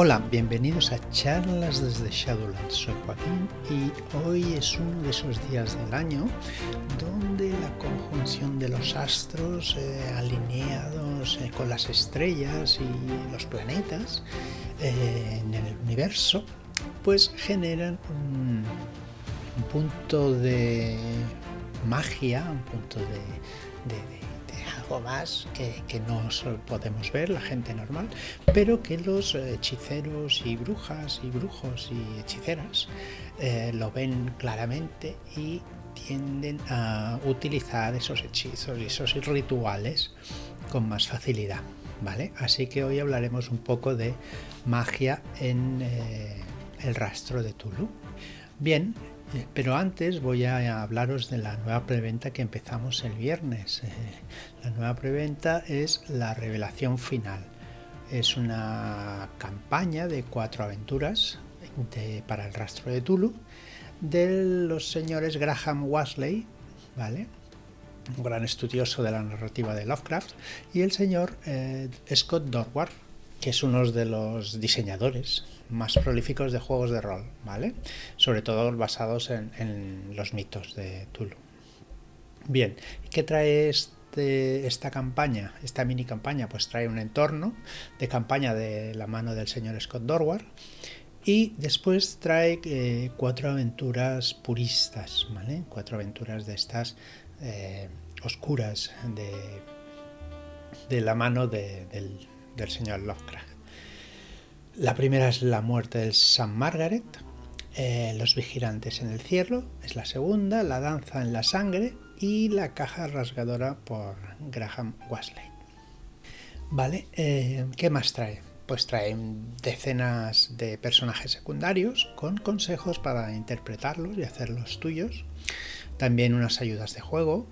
Hola, bienvenidos a charlas desde Shadowlands. Soy Joaquín y hoy es uno de esos días del año donde la conjunción de los astros eh, alineados eh, con las estrellas y los planetas eh, en el universo pues generan un, punto de magia, un punto de más que, no podemos ver la gente normal, pero que los hechiceros y brujas y brujos y hechiceras eh, lo ven claramente y tienden a utilizar esos hechizos y esos rituales con más facilidad. ¿vale? Así que hoy hablaremos un poco de magia en eh, el rastro de Tulu. Bien, pero antes voy a hablaros de la nueva preventa que empezamos el viernes. Eh, la nueva preventa es la revelación final. Es una campaña de cuatro aventuras para el rastro de Tulu de los señores Graham Wasley, ¿vale? un gran estudioso de la narrativa de Lovecraft, y el señor eh, Scott Dorward, que es uno de los diseñadores más prolíficos de juegos de rol, ¿vale? Sobre todo basados en, los mitos de Tulu. Bien, ¿qué trae este, esta campaña, esta mini campaña? Pues trae un entorno de campaña de la mano del señor Scott Dorward y después trae eh, cuatro aventuras puristas, ¿vale? Cuatro aventuras de estas eh, oscuras de, de la mano del del señor Lovecraft. La primera es la muerte del San Margaret, eh, los vigilantes en el cielo, es la segunda, la danza en la sangre y la caja rasgadora por Graham Wesley. Vale, eh, ¿qué más trae? Pues trae decenas de personajes secundarios con consejos para interpretarlos y hacerlos tuyos. También unas ayudas de juego,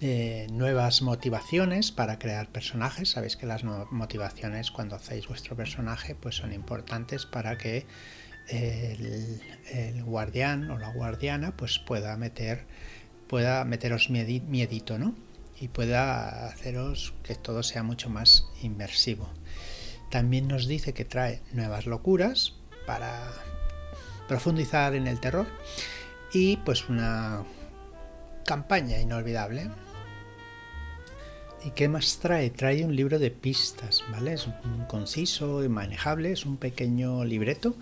eh, nuevas motivaciones para crear personajes. Sabéis que las motivaciones cuando hacéis vuestro personaje pues son importantes para que el, guardián o la guardiana pues pueda meter pueda meteros miedito, ¿no? Y pueda haceros que todo sea mucho más inmersivo. También nos dice que trae nuevas locuras para profundizar en el terror y pues una campaña inolvidable ¿Y qué más trae? Trae un libro de pistas, ¿vale? Es un conciso y manejable, es un pequeño libreto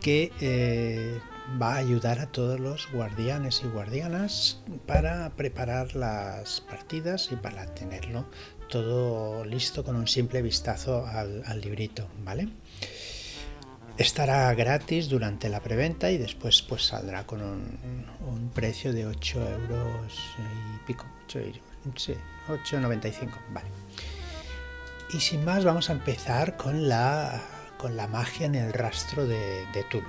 que eh, va a ayudar a todos los guardianes y guardianas para preparar las partidas y para tenerlo todo listo con un simple vistazo al, librito, ¿vale? Estará gratis durante la preventa y después pues saldrá con un, precio de 8 euros y pico, 8 Sí, 8.95, vale. Y sin más vamos a empezar con la, con la magia en el rastro de, de Tulu.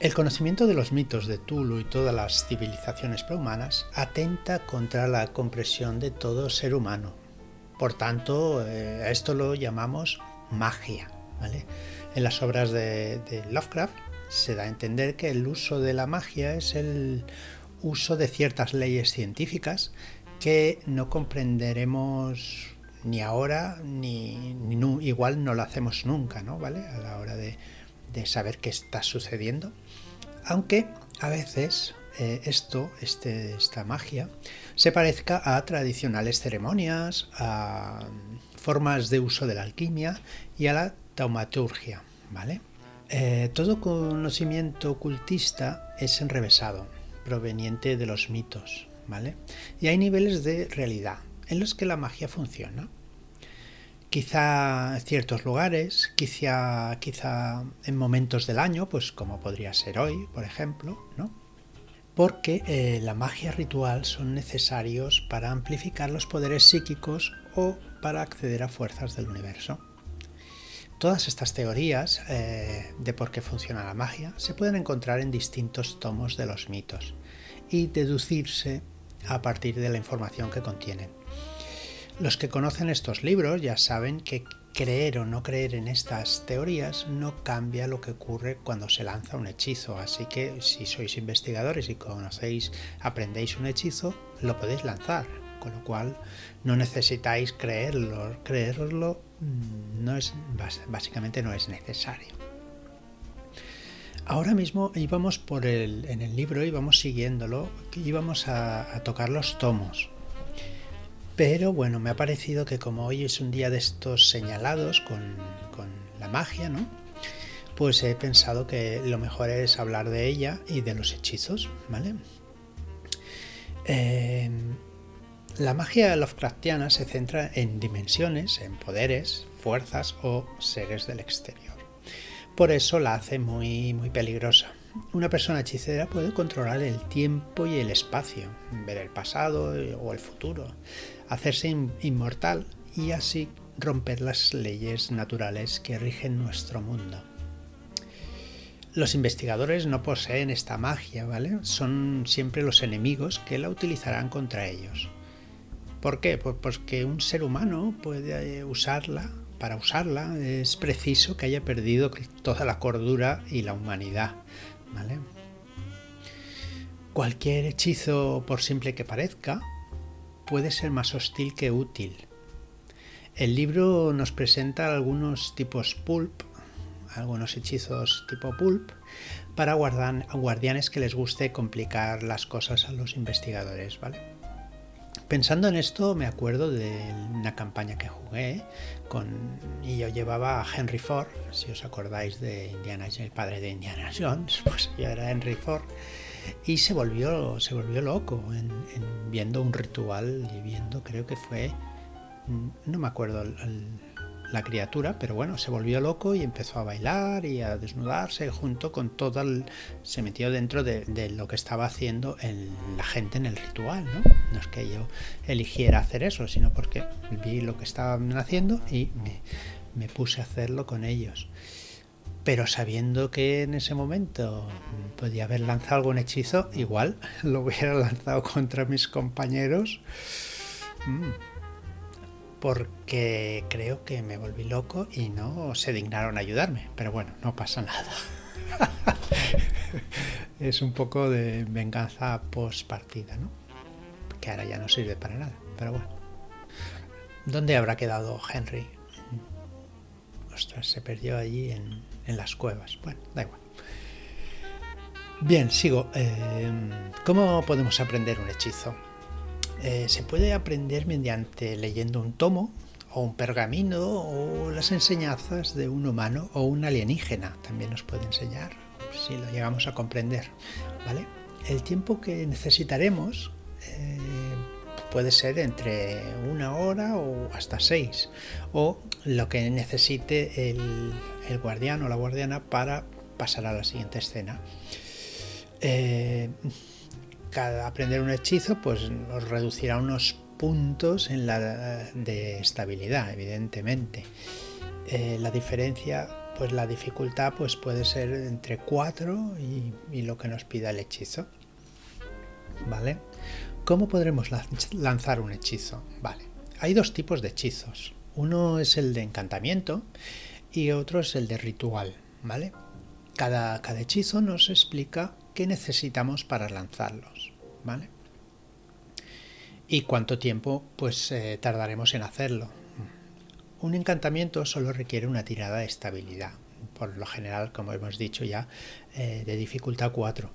El conocimiento de los mitos de Tulu y todas las civilizaciones prehumanas atenta contra la compresión de todo ser humano. Por tanto, eh, a esto lo llamamos magia. ¿vale? En las obras de, Lovecraft se da a entender que el uso de la magia es el uso de ciertas leyes científicas que no comprenderemos ni ahora ni, igual no lo hacemos nunca, ¿no? ¿Vale? A la hora de, saber qué está sucediendo. Aunque a veces eh, esto, este, esta magia, se parezca a tradicionales ceremonias, a formas de uso de la alquimia y a la taumaturgia, ¿vale? Eh, todo conocimiento ocultista es enrevesado, proveniente de los mitos, y hay niveles de realidad en los que la magia funciona. Quizá en ciertos lugares, quizá, quizá en momentos del año, pues como podría ser hoy, por ejemplo, ¿no? Porque eh, la magia ritual son necesarios para amplificar los poderes psíquicos o para acceder a fuerzas del universo. Todas estas teorías eh, de por qué funciona la magia se pueden encontrar en distintos tomos de los mitos y deducirse a partir de la información que contienen. Los que conocen estos libros ya saben que creer o no creer en estas teorías no cambia lo que ocurre cuando se lanza un hechizo, así que si sois investigadores y conocéis, aprendéis un hechizo, lo podéis lanzar, con lo cual no necesitáis creerlo. Creerlo no es, básicamente no es necesario. Ahora mismo íbamos por el, en el libro, íbamos siguiéndolo, íbamos a, a tocar los tomos. Pero bueno, me ha parecido que como hoy es un día de estos señalados con, con la magia, ¿no? Pues he pensado que lo mejor es hablar de ella y de los hechizos, ¿vale? Eh, la magia Lovecraftiana se centra en dimensiones, en poderes, fuerzas o seres del exterior. Por eso la hace muy, muy peligrosa. Una persona hechicera puede controlar el tiempo y el espacio, ver el pasado o el futuro, hacerse inmortal y así romper las leyes naturales que rigen nuestro mundo. Los investigadores no poseen esta magia, ¿vale? Son siempre los enemigos que la utilizarán contra ellos. ¿Por qué? Pues porque un ser humano puede usarla, para usarla es preciso que haya perdido toda la cordura y la humanidad, ¿vale? Cualquier hechizo, por simple que parezca, puede ser más hostil que útil. El libro nos presenta algunos tipos pulp algunos hechizos tipo pulp para guardianes que les guste complicar las cosas a los investigadores, ¿vale? Pensando en esto, me acuerdo de una campaña que jugué con, y yo llevaba a Henry Ford, si os acordáis de Indiana el padre de Indiana Jones, pues yo era Henry Ford, y se volvió, se volvió loco en, viendo un ritual y viendo, creo que fue, no me acuerdo la criatura, pero bueno, se volvió loco y empezó a bailar y a desnudarse junto con todo el... se metió dentro de, lo que estaba haciendo la gente en el ritual, ¿no? No es que yo eligiera hacer eso, sino porque vi lo que estaban haciendo y me, me puse a hacerlo con ellos. Pero sabiendo que en ese momento podía haber lanzado algún hechizo, igual lo hubiera lanzado contra mis compañeros. Mm porque creo que me volví loco y no se dignaron a ayudarme. Pero bueno, no pasa nada. es un poco de venganza post partida, ¿no? Que ahora ya no sirve para nada. Pero bueno. ¿Dónde habrá quedado Henry? Ostras, se perdió allí en, las cuevas. Bueno, da igual. Bien, sigo. Eh, ¿Cómo podemos aprender un hechizo? Eh, se puede aprender mediante leyendo un tomo o un pergamino o las enseñanzas de un humano o un alienígena. También nos puede enseñar si lo llegamos a comprender. ¿vale? El tiempo que necesitaremos eh, puede ser entre una hora o hasta seis o lo que necesite el, guardián o la guardiana para pasar a la siguiente escena. Eh, cada aprender un hechizo pues nos reducirá unos puntos en la de estabilidad, evidentemente. Eh, la diferencia, pues la dificultad pues puede ser entre 4 y, lo que nos pida el hechizo. ¿Vale? ¿Cómo podremos lanzar un hechizo? Vale. Hay dos tipos de hechizos. Uno es el de encantamiento y otro es el de ritual, ¿vale? Cada, cada hechizo nos explica qué necesitamos para lanzarlos, ¿vale? Y cuánto tiempo pues eh, tardaremos en hacerlo. Un encantamiento solo requiere una tirada de estabilidad, por lo general, como hemos dicho ya, eh, de dificultad 4.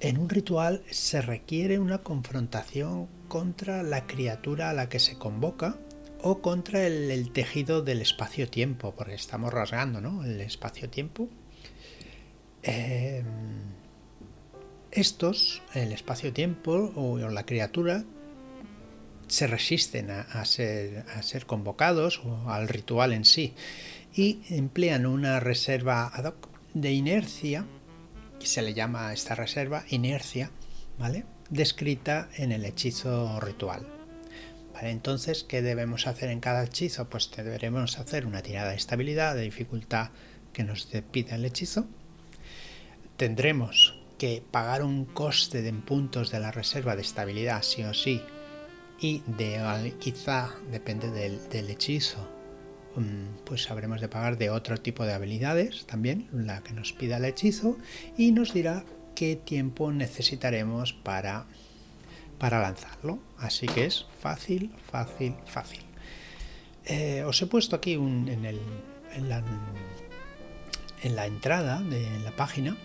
En un ritual se requiere una confrontación contra la criatura a la que se convoca o contra el, tejido del espacio-tiempo, porque estamos rasgando ¿no? el espacio-tiempo. Eh, estos, el espacio-tiempo o la criatura, se resisten a, ser, convocados o al ritual en sí y emplean una reserva ad hoc de inercia, que se le llama a esta reserva inercia, ¿vale? descrita en el hechizo ritual. entonces, ¿qué debemos hacer en cada hechizo? Pues deberemos hacer una tirada de estabilidad, de dificultad que nos pida el hechizo. Tendremos que pagar un coste de puntos de la reserva de estabilidad sí o sí y quizá depende del, hechizo mm, pues habremos de pagar de otro tipo de habilidades también la que nos pida el hechizo y nos dirá qué tiempo necesitaremos para para lanzarlo. Así que es fácil, fácil, fácil. Eh, os he puesto aquí en, en, la, en, la, entrada de la página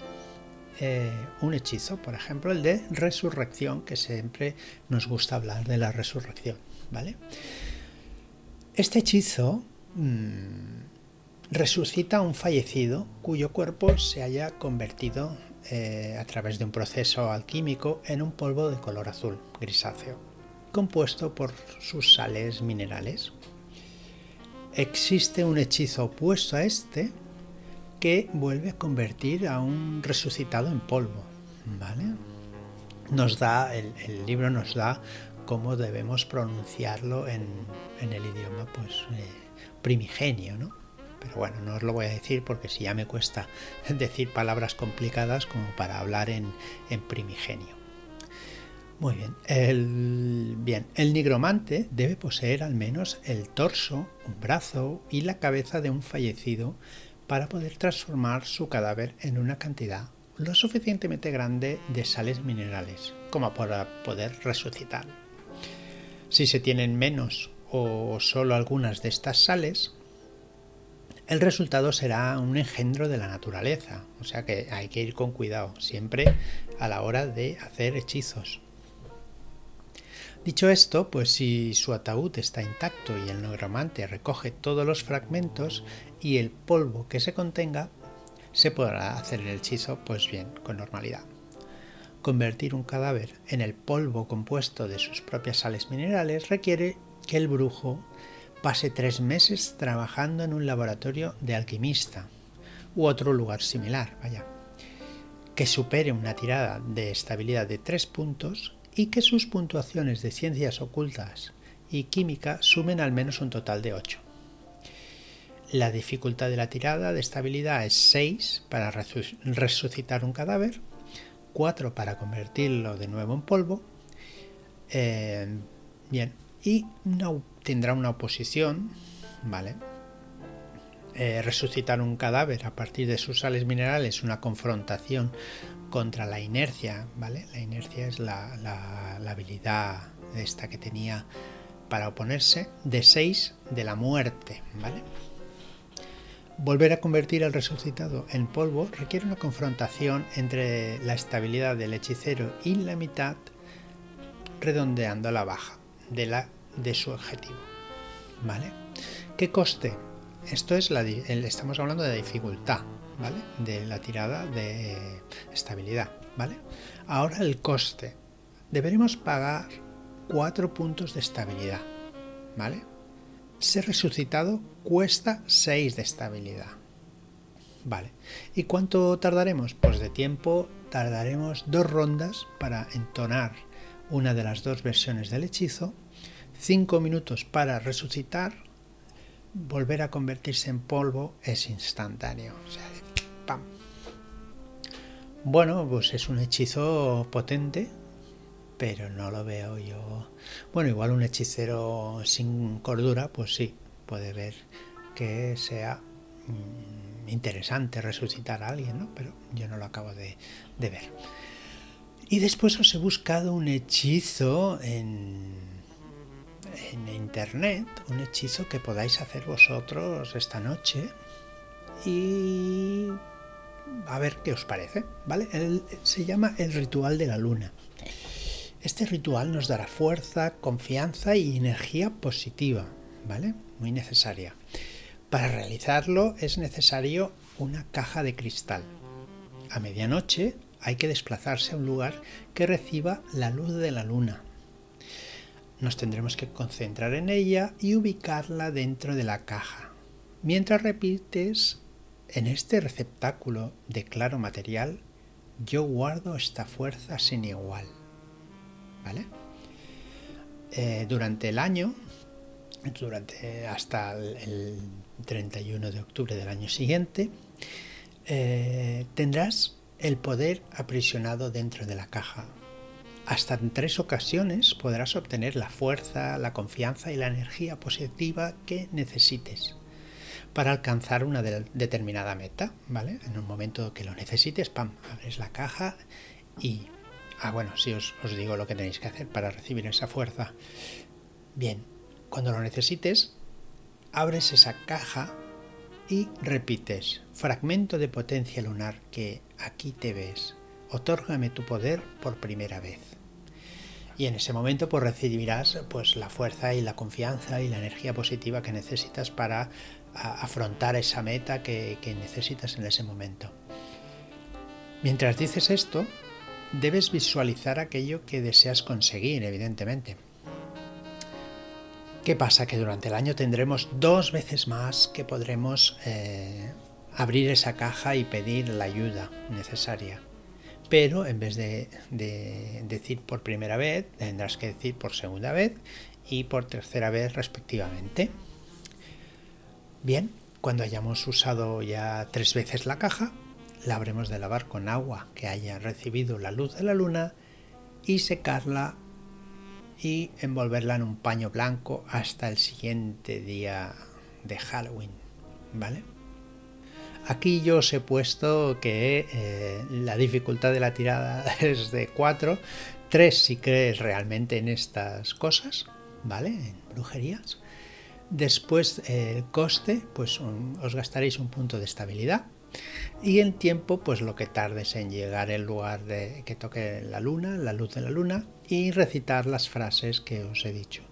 eh, un hechizo, por ejemplo, el de resurrección, que siempre nos gusta hablar de la resurrección. ¿vale? Este hechizo mm, resucita a un fallecido cuyo cuerpo se haya convertido eh, a través de un proceso alquímico en un polvo de color azul grisáceo, compuesto por sus sales minerales. Existe un hechizo opuesto a este que vuelve a convertir a un resucitado en polvo. ¿vale? Nos da, el, libro nos da cómo debemos pronunciarlo en, el idioma pues, eh, primigenio, ¿no? Pero bueno, no os lo voy a decir porque si ya me cuesta decir palabras complicadas como para hablar en, primigenio. Muy bien. Bien, el nigromante debe poseer al menos el torso, un brazo y la cabeza de un fallecido para poder transformar su cadáver en una cantidad lo suficientemente grande de sales minerales como para poder resucitar. Si se tienen menos o solo algunas de estas sales, el resultado será un engendro de la naturaleza. O sea que hay que ir con cuidado siempre a la hora de hacer hechizos. Dicho esto, pues si su ataúd está intacto y el negromante recoge todos los fragmentos y el polvo que se contenga, se podrá hacer el hechizo pues bien, con normalidad. Convertir un cadáver en el polvo compuesto de sus propias sales minerales requiere que el brujo pase tres meses trabajando en un laboratorio de alquimista u otro lugar similar, vaya, que supere una tirada de estabilidad de tres puntos y que sus puntuaciones de ciencias ocultas y química sumen al menos un total de 8. La dificultad de la tirada de estabilidad es 6 para resucitar un cadáver, 4 para convertirlo de nuevo en polvo, eh, bien, y no tendrá una oposición, ¿vale? Eh, resucitar un cadáver a partir de sus sales minerales, una confrontación contra la inercia, ¿vale? La inercia es la, la habilidad esta que tenía para oponerse, de 6 de la muerte, ¿vale? Volver a convertir al resucitado en polvo requiere una confrontación entre la estabilidad del hechicero y la mitad, redondeando la baja de la de su objetivo. ¿Vale? ¿Qué coste? Esto es la, estamos hablando de dificultad, ¿vale? De la tirada de estabilidad, ¿vale? Ahora el coste. Deberemos pagar 4 puntos de estabilidad, ¿vale? Ser resucitado cuesta 6 de estabilidad. Vale. ¿Y cuánto tardaremos? Pues de tiempo tardaremos dos rondas para entonar una de las dos versiones del hechizo 5 minutos para resucitar, volver a convertirse en polvo es instantáneo. O sea, Bueno, pues es un hechizo potente, pero no lo veo yo. Bueno, igual un hechicero sin cordura, pues sí, puede ver que sea mm, interesante resucitar a alguien, ¿no? Pero yo no lo acabo de, de ver. Y después os he buscado un hechizo en en internet un hechizo que podáis hacer vosotros esta noche y a ver qué os parece, ¿vale? se llama el ritual de la luna. Este ritual nos dará fuerza, confianza y energía positiva, ¿vale? Muy necesaria. Para realizarlo es necesario una caja de cristal. A medianoche hay que desplazarse a un lugar que reciba la luz de la luna nos tendremos que concentrar en ella y ubicarla dentro de la caja. Mientras repites en este receptáculo de claro material, yo guardo esta fuerza sin igual. ¿Vale? Eh, durante el año, durante hasta el, 31 de octubre del año siguiente, eh, tendrás el poder aprisionado dentro de la caja hasta en tres ocasiones podrás obtener la fuerza, la confianza y la energía positiva que necesites para alcanzar una determinada meta, ¿vale? En un momento que lo necesites, pam, abres la caja y Ah, bueno, sí os, digo lo que tenéis que hacer para recibir esa fuerza. Bien, cuando lo necesites, abres esa caja y repites, fragmento de potencia lunar que aquí te ves, otórgame tu poder por primera vez. Y en ese momento pues recibirás pues la fuerza y la confianza y la energía positiva que necesitas para afrontar esa meta que, necesitas en ese momento. Mientras dices esto, debes visualizar aquello que deseas conseguir, evidentemente. ¿Qué pasa? Que durante el año tendremos dos veces más que podremos eh, abrir esa caja y pedir la ayuda necesaria. Pero en vez de, decir por primera vez, tendrás que decir por segunda vez y por tercera vez respectivamente. Bien, cuando hayamos usado ya tres veces la caja, la habremos de lavar con agua que haya recibido la luz de la luna y secarla y envolverla en un paño blanco hasta el siguiente día de Halloween, ¿vale? Aquí yo os he puesto que eh, la dificultad de la tirada es de 4, 3 si crees realmente en estas cosas, ¿vale? En brujerías. Después el coste, pues os gastaréis un punto de estabilidad y el tiempo, pues lo que tardes en llegar al lugar de que toque la luna, la luz de la luna, y recitar las frases que os he dicho.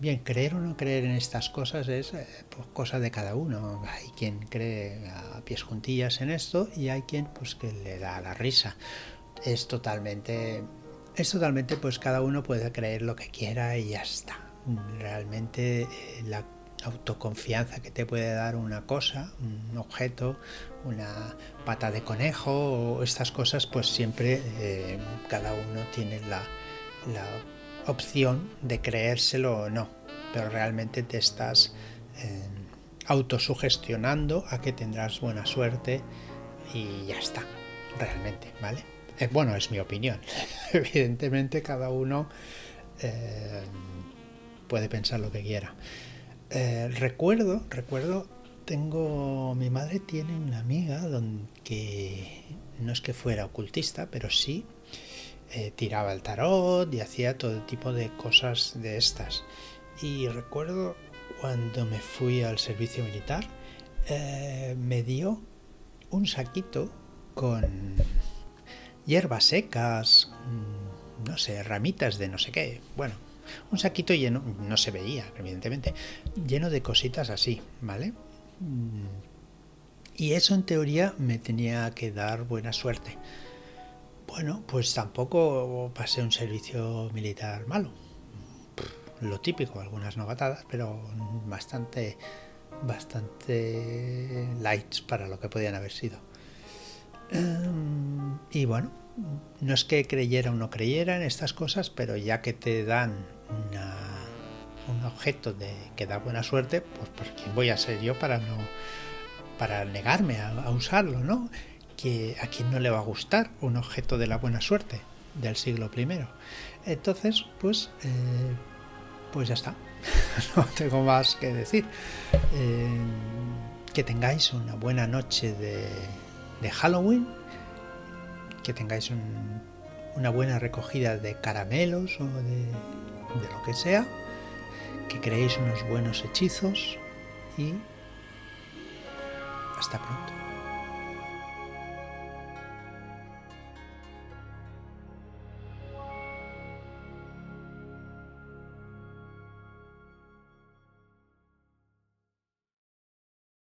Bien, creer o no creer en estas cosas es eh, pues, cosa de cada uno. Hay quien cree a pies juntillas en esto y hay quien pues que le da la risa. Es totalmente, es totalmente pues cada uno puede creer lo que quiera y ya está. Realmente eh, la autoconfianza que te puede dar una cosa, un objeto, una pata de conejo o estas cosas, pues siempre eh, cada uno tiene la, opción de creérselo o no, pero realmente te estás eh, autosugestionando a que tendrás buena suerte y ya está, realmente, ¿vale? Eh, bueno, es mi opinión. Evidentemente cada uno puede pensar lo que quiera. Eh, recuerdo, recuerdo, tengo, mi madre tiene una amiga donde, que no es que fuera ocultista, pero sí eh, tiraba el tarot y hacía todo tipo de cosas de estas. Y recuerdo cuando me fui al servicio militar, eh, me dio un saquito con hierbas secas, mm, no sé, ramitas de no sé qué. Bueno, un saquito lleno, no se veía, evidentemente, lleno de cositas así, ¿vale? Mm. Y eso en teoría me tenía que dar buena suerte. Bueno, pues tampoco pasé un servicio militar malo. Lo típico, algunas novatadas, pero bastante, bastante lights para lo que podían haber sido. Em, y bueno, no es que creyera o no creyera en estas cosas, pero ya que te dan un objeto de, que da buena suerte, pues, pues quién voy a ser yo para no para negarme a, usarlo, ¿no? Que a quien no le va a gustar un objeto de la buena suerte del siglo I. Entonces, pues, eh, pues ya está. no tengo más que decir. Eh, que tengáis una buena noche de, de Halloween, que tengáis una buena recogida de caramelos o de de lo que sea, que creéis unos buenos hechizos y hasta pronto.